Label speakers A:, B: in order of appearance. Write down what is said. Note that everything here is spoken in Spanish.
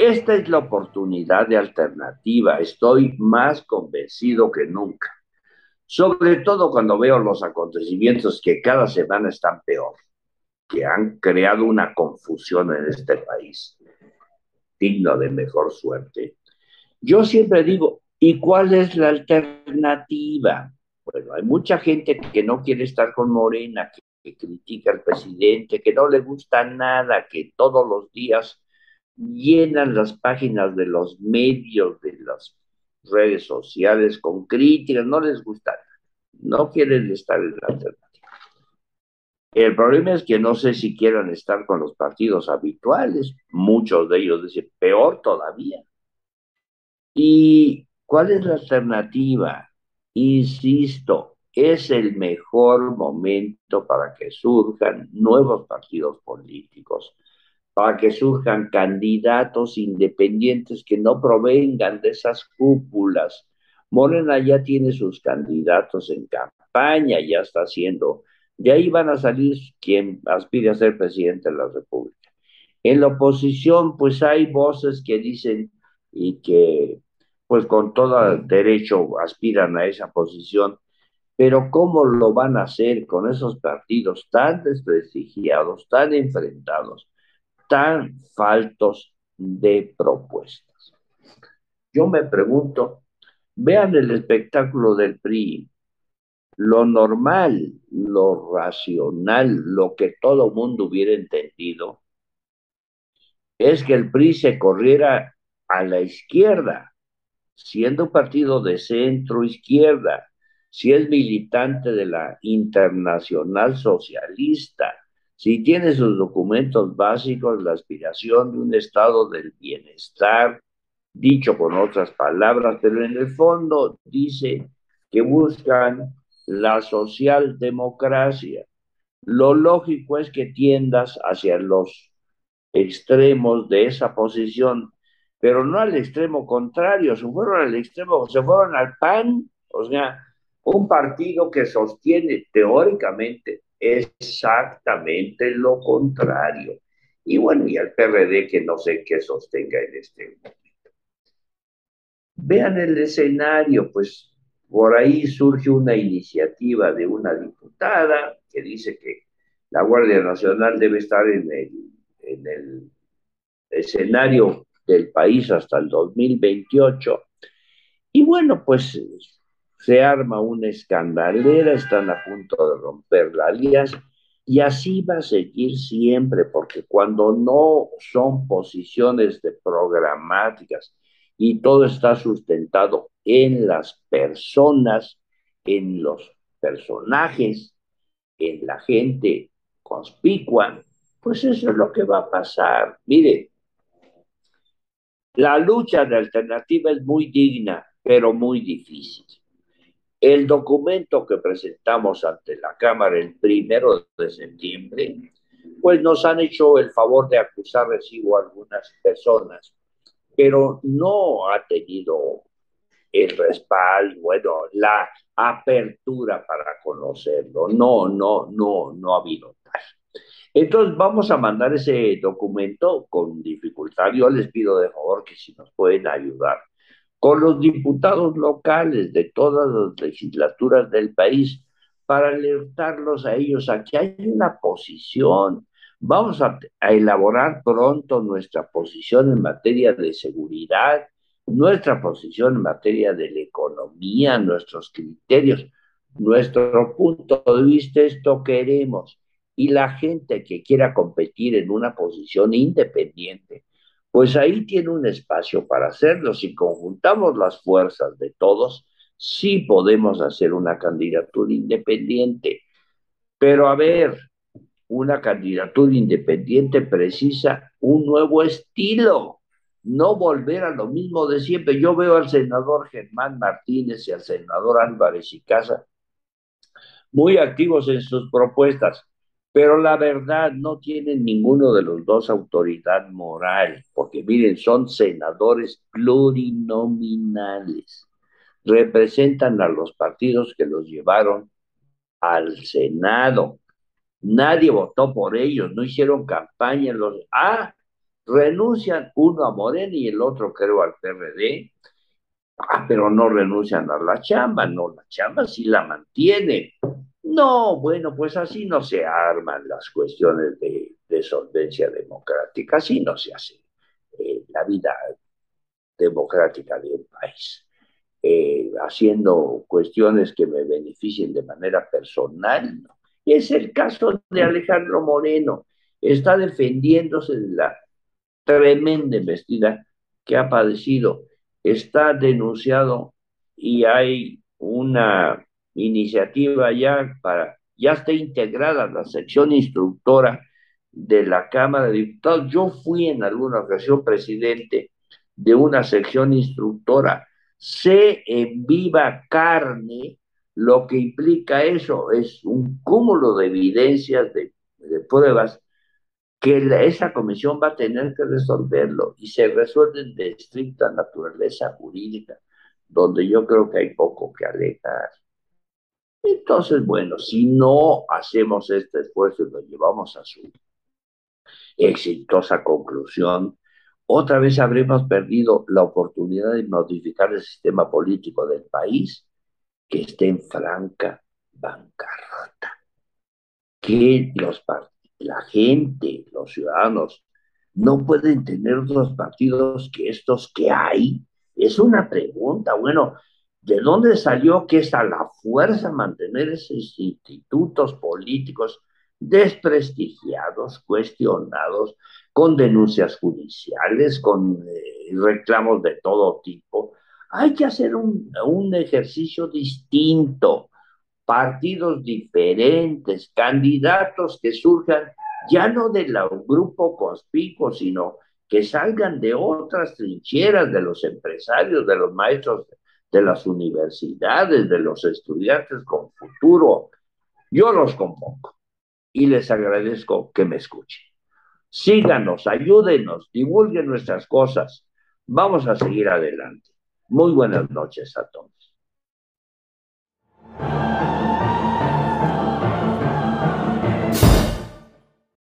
A: Esta es la oportunidad de alternativa. Estoy más convencido que nunca. Sobre todo cuando veo los acontecimientos que cada semana están peor, que han creado una confusión en este país, digno de mejor suerte. Yo siempre digo, ¿y cuál es la alternativa? Bueno, hay mucha gente que no quiere estar con Morena, que, critica al presidente, que no le gusta nada, que todos los días llenan las páginas de los medios, de las redes sociales con críticas, no les gusta, no quieren estar en la alternativa. El problema es que no sé si quieran estar con los partidos habituales, muchos de ellos dicen peor todavía. ¿Y cuál es la alternativa? Insisto, es el mejor momento para que surjan nuevos partidos políticos, para que surjan candidatos independientes que no provengan de esas cúpulas. Morena ya tiene sus candidatos en campaña, ya está haciendo, de ahí van a salir quien aspire a ser presidente de la República. En la oposición, pues hay voces que dicen y que pues con todo derecho aspiran a esa posición, pero ¿cómo lo van a hacer con esos partidos tan desprestigiados, tan enfrentados, tan faltos de propuestas? Yo me pregunto, vean el espectáculo del PRI, lo normal, lo racional, lo que todo mundo hubiera entendido, es que el PRI se corriera a la izquierda, siendo un partido de centro izquierda, si es militante de la Internacional Socialista, si tiene sus documentos básicos, la aspiración de un estado del bienestar, dicho con otras palabras, pero en el fondo dice que buscan la socialdemocracia. Lo lógico es que tiendas hacia los extremos de esa posición pero no al extremo contrario, se fueron al extremo, se fueron al PAN, o sea, un partido que sostiene teóricamente exactamente lo contrario. Y bueno, y al PRD que no sé qué sostenga en este momento. Vean el escenario, pues por ahí surge una iniciativa de una diputada que dice que la Guardia Nacional debe estar en el, en el escenario del país hasta el 2028. Y bueno, pues se arma una escandalera, están a punto de romper la alianza y así va a seguir siempre, porque cuando no son posiciones de programáticas y todo está sustentado en las personas, en los personajes, en la gente conspicua, pues eso es lo que va a pasar. Mire, la lucha de alternativa es muy digna, pero muy difícil. El documento que presentamos ante la Cámara el primero de septiembre, pues nos han hecho el favor de acusar recibo a algunas personas, pero no ha tenido el respaldo, bueno, la apertura para conocerlo. No, no, no, no ha habido tal. Entonces vamos a mandar ese documento con dificultad. Yo les pido de favor que si nos pueden ayudar con los diputados locales de todas las legislaturas del país para alertarlos a ellos a que hay una posición. Vamos a, elaborar pronto nuestra posición en materia de seguridad, nuestra posición en materia de la economía, nuestros criterios, nuestro punto de vista, esto queremos y la gente que quiera competir en una posición independiente, pues ahí tiene un espacio para hacerlo. Si conjuntamos las fuerzas de todos, sí podemos hacer una candidatura independiente. Pero a ver, una candidatura independiente precisa un nuevo estilo, no volver a lo mismo de siempre. Yo veo al senador Germán Martínez y al senador Álvarez y Casa muy activos en sus propuestas pero la verdad no tienen ninguno de los dos autoridad moral, porque miren, son senadores plurinominales, representan a los partidos que los llevaron al Senado. Nadie votó por ellos, no hicieron campaña. Los, ah, renuncian uno a Morena y el otro creo al PRD, ah, pero no renuncian a la chamba, no, la chamba sí la mantiene. No, bueno, pues así no se arman las cuestiones de, solvencia democrática, así no se hace la vida democrática de un país. Eh, haciendo cuestiones que me beneficien de manera personal. Es el caso de Alejandro Moreno. Está defendiéndose de la tremenda investida que ha padecido. Está denunciado y hay una iniciativa ya para, ya está integrada la sección instructora de la Cámara de Diputados. Yo fui en alguna ocasión presidente de una sección instructora. Sé en viva carne lo que implica eso. Es un cúmulo de evidencias, de, pruebas que esa comisión va a tener que resolverlo y se resuelven de estricta naturaleza jurídica, donde yo creo que hay poco que alegar. Entonces, bueno, si no hacemos este esfuerzo y lo llevamos a su exitosa conclusión, otra vez habremos perdido la oportunidad de modificar el sistema político del país que esté en franca bancarrota. Que la gente, los ciudadanos, no pueden tener otros partidos que estos que hay? Es una pregunta. Bueno, ¿de dónde salió que es a la fuerza mantener esos institutos políticos desprestigiados, cuestionados, con denuncias judiciales, con eh, reclamos de todo tipo? Hay que hacer un, un ejercicio distinto partidos diferentes, candidatos que surjan ya no del grupo conspicuo, sino que salgan de otras trincheras, de los empresarios, de los maestros de las universidades, de los estudiantes con futuro. Yo los convoco y les agradezco que me escuchen. Síganos, ayúdenos, divulguen nuestras cosas. Vamos a seguir adelante. Muy buenas noches a todos.